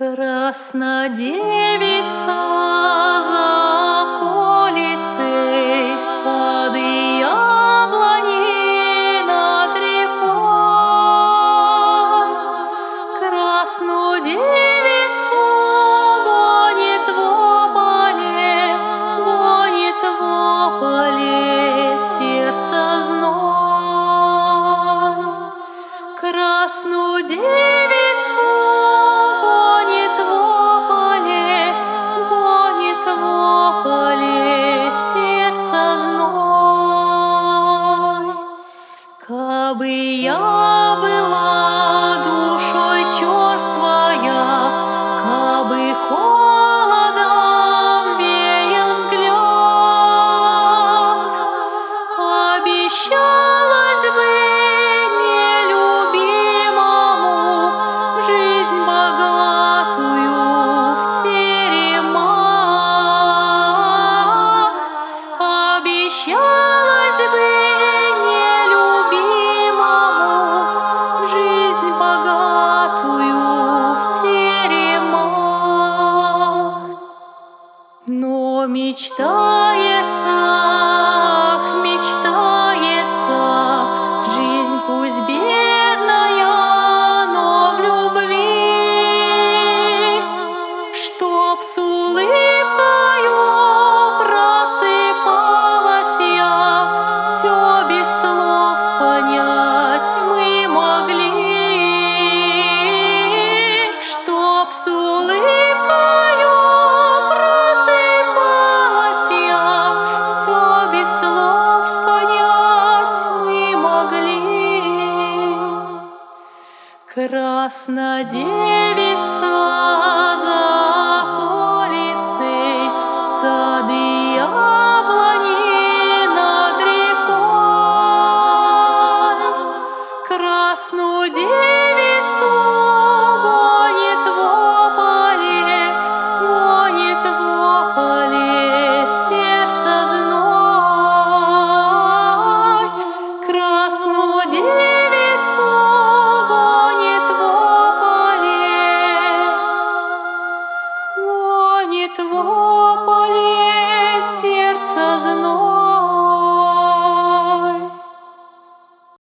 Краснодевица за колицей сады яблони над рекой. Красную девицу гонит в поле, гонит в поле сердце зной. Красную бы я была душой черствой, мечтается. Краснодевица за полицей, сады яблони над рекой. Краснодевица Lord.